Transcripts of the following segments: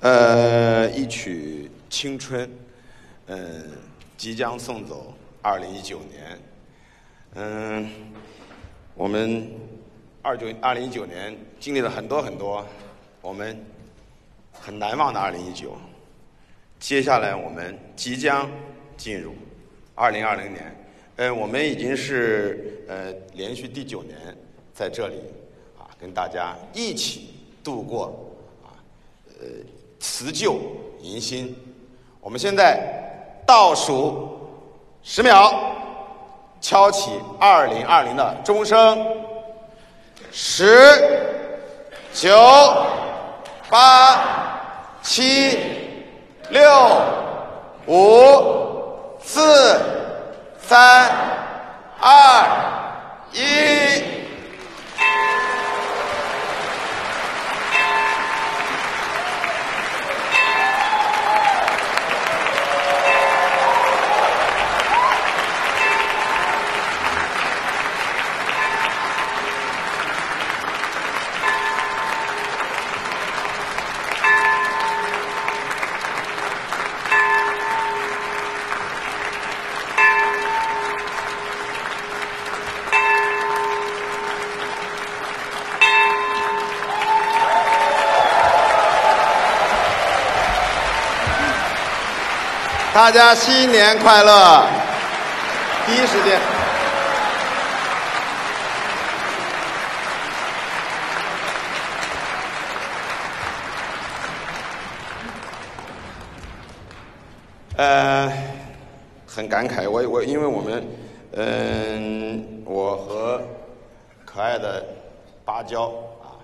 呃，一曲青春，嗯，即将送走二零一九年，嗯，我们二九二零一九年经历了很多很多，我们很难忘的二零一九，接下来我们即将进入二零二零年，嗯，我们已经是呃连续第九年在这里啊，跟大家一起度过啊，呃。辞旧迎新，我们现在倒数十秒，敲起二零二零的钟声，十、九、八、七、六、五、四、三、二、一。大家新年快乐！第一时间，呃，很感慨，我我因为我们，嗯，我和可爱的芭蕉啊，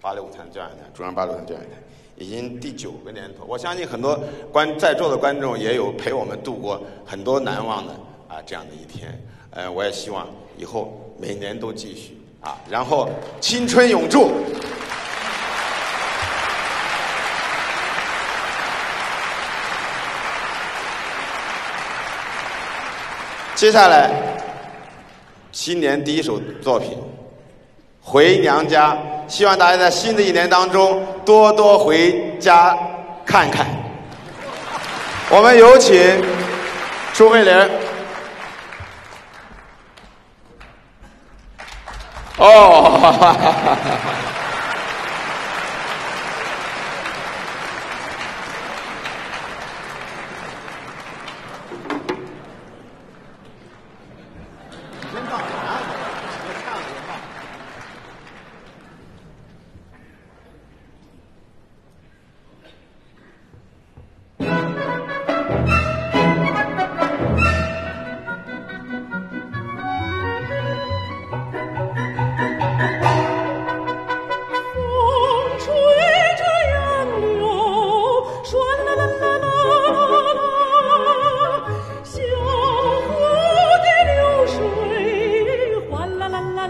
芭蕾舞团教演团，中央芭蕾舞团教演团。已经第九个年头，我相信很多观在座的观众也有陪我们度过很多难忘的啊这样的一天。呃，我也希望以后每年都继续啊，然后青春永驻。接下来，新年第一首作品。回娘家，希望大家在新的一年当中多多回家看看。我们有请朱慧玲。哦。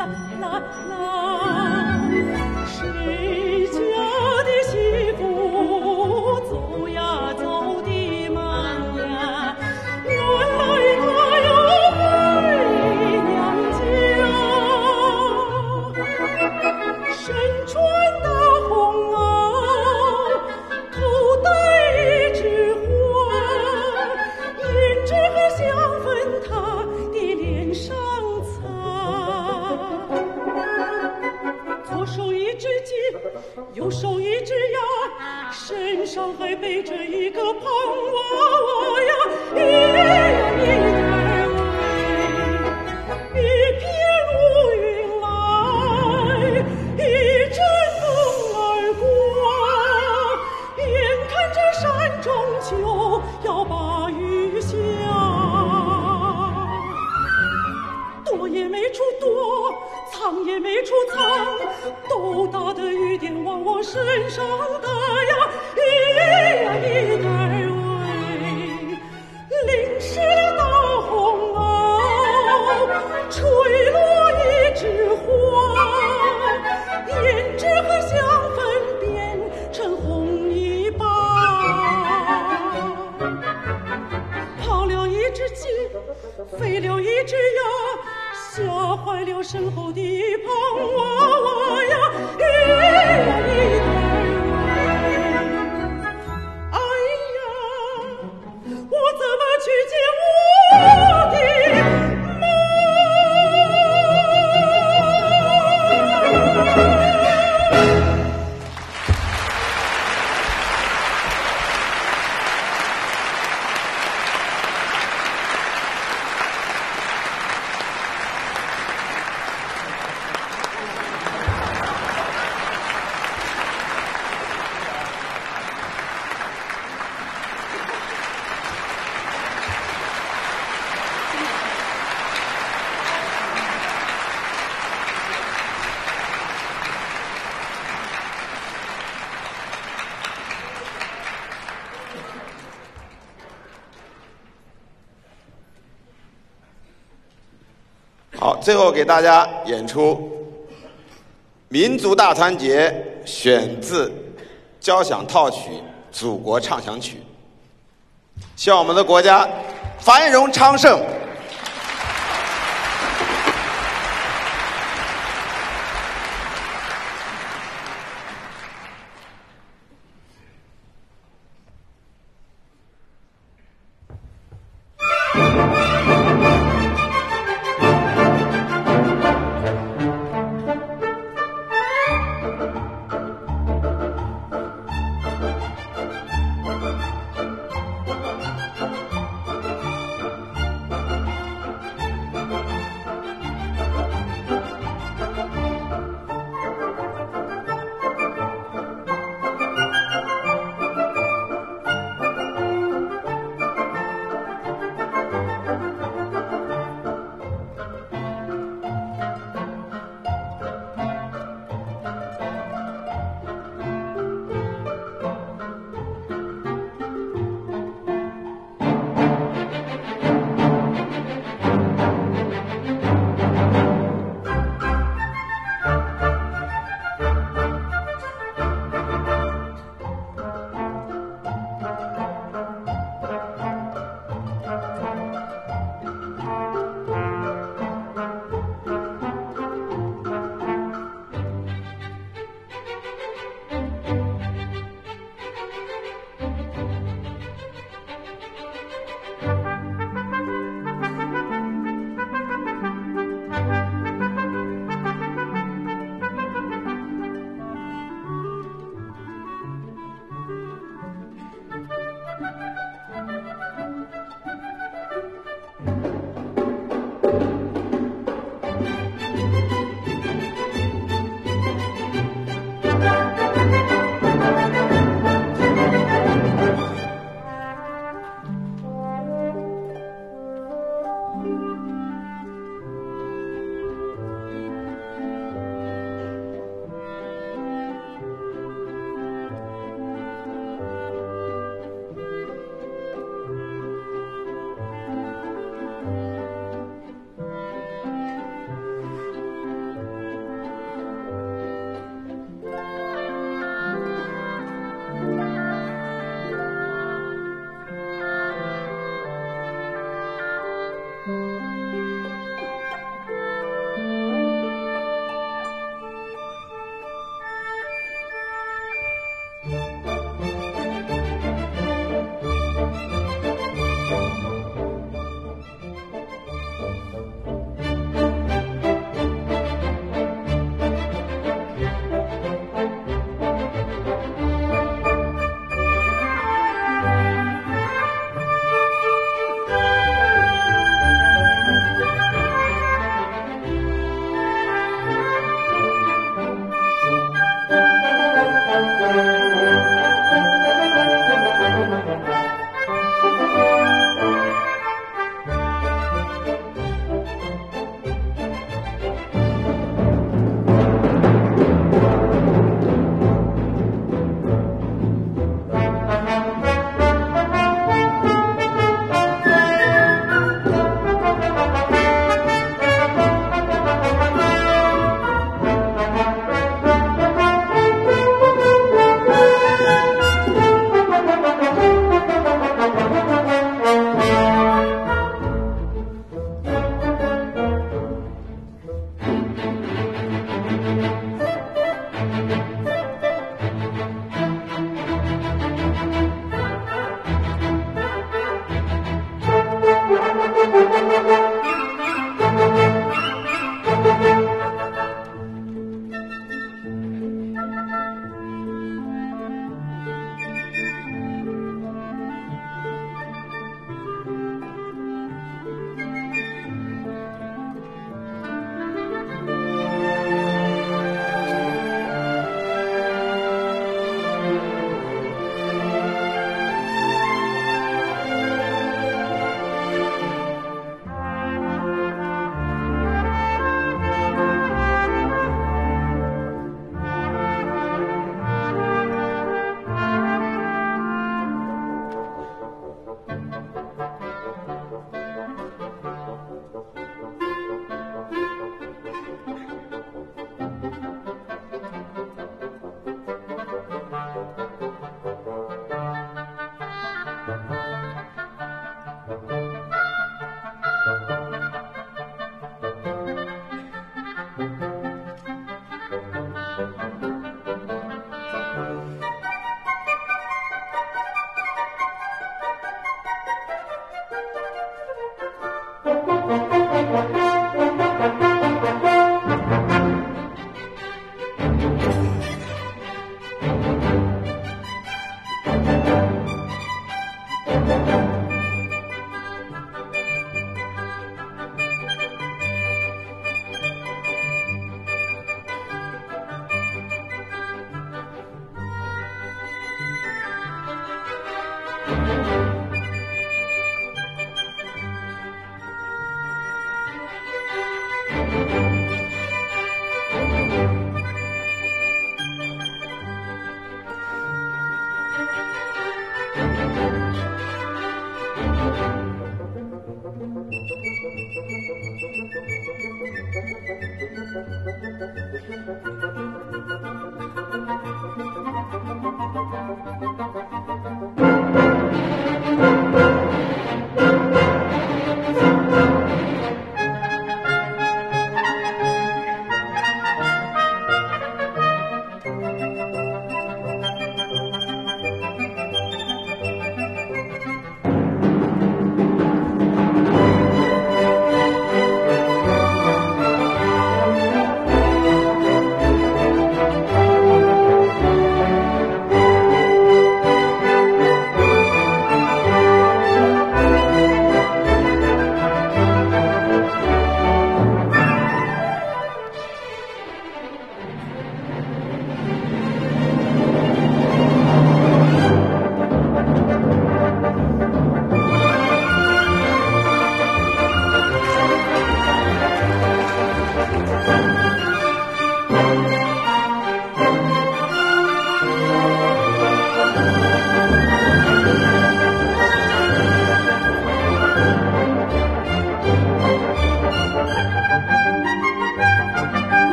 啦啦啦。吓坏了身后的胖娃娃呀咿呀咿最后给大家演出《民族大团结》，选自交响套曲《祖国畅想曲》。希望我们的国家繁荣昌盛。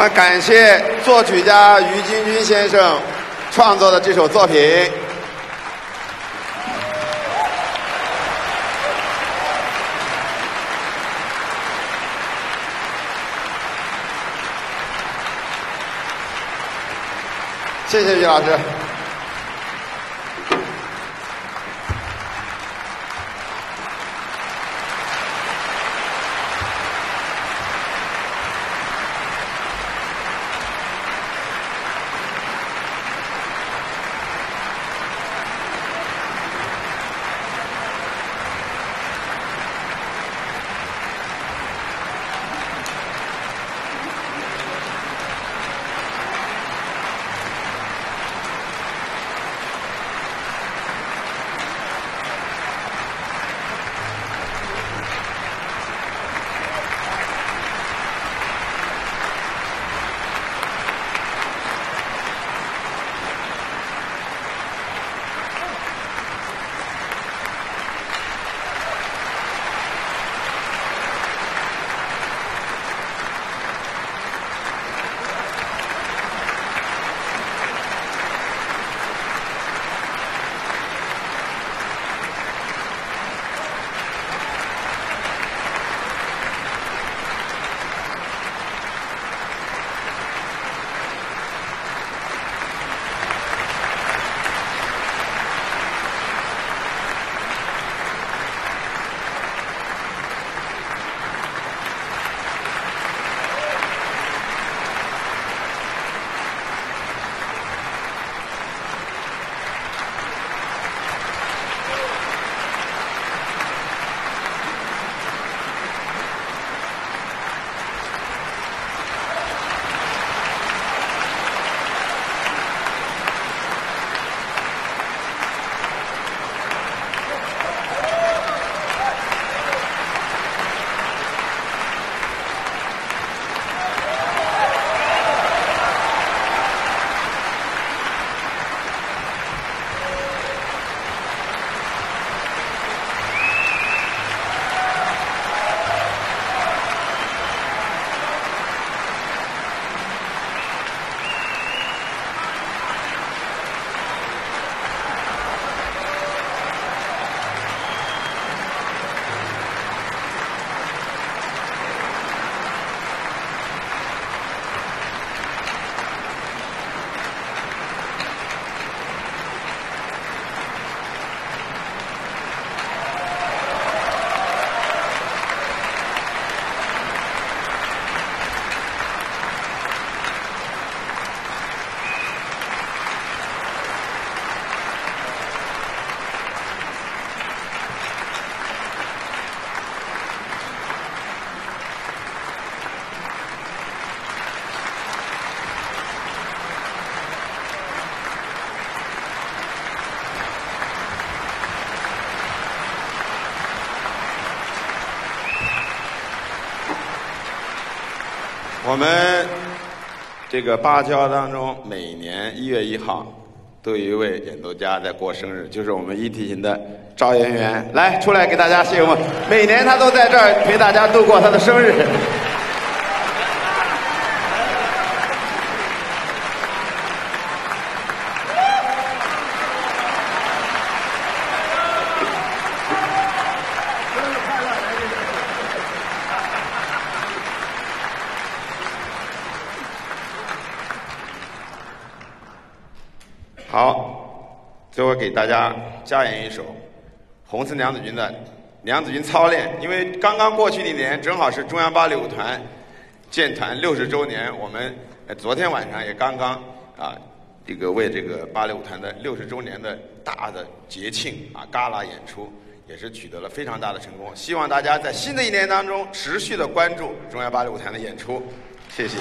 们感谢作曲家于金军先生创作的这首作品。谢谢于老师。我们这个芭蕉当中，每年一月一号都有一位演奏家在过生日，就是我们一提琴的赵媛媛，来出来给大家谢幕。每年他都在这儿陪大家度过他的生日。好，最后给大家加演一首红色娘子军的《娘子军操练》，因为刚刚过去的一年正好是中央芭蕾舞团建团六十周年，我们昨天晚上也刚刚啊这个为这个芭蕾舞团的六十周年的大的节庆啊嘎啦演出，也是取得了非常大的成功。希望大家在新的一年当中持续的关注中央芭蕾舞团的演出，谢谢。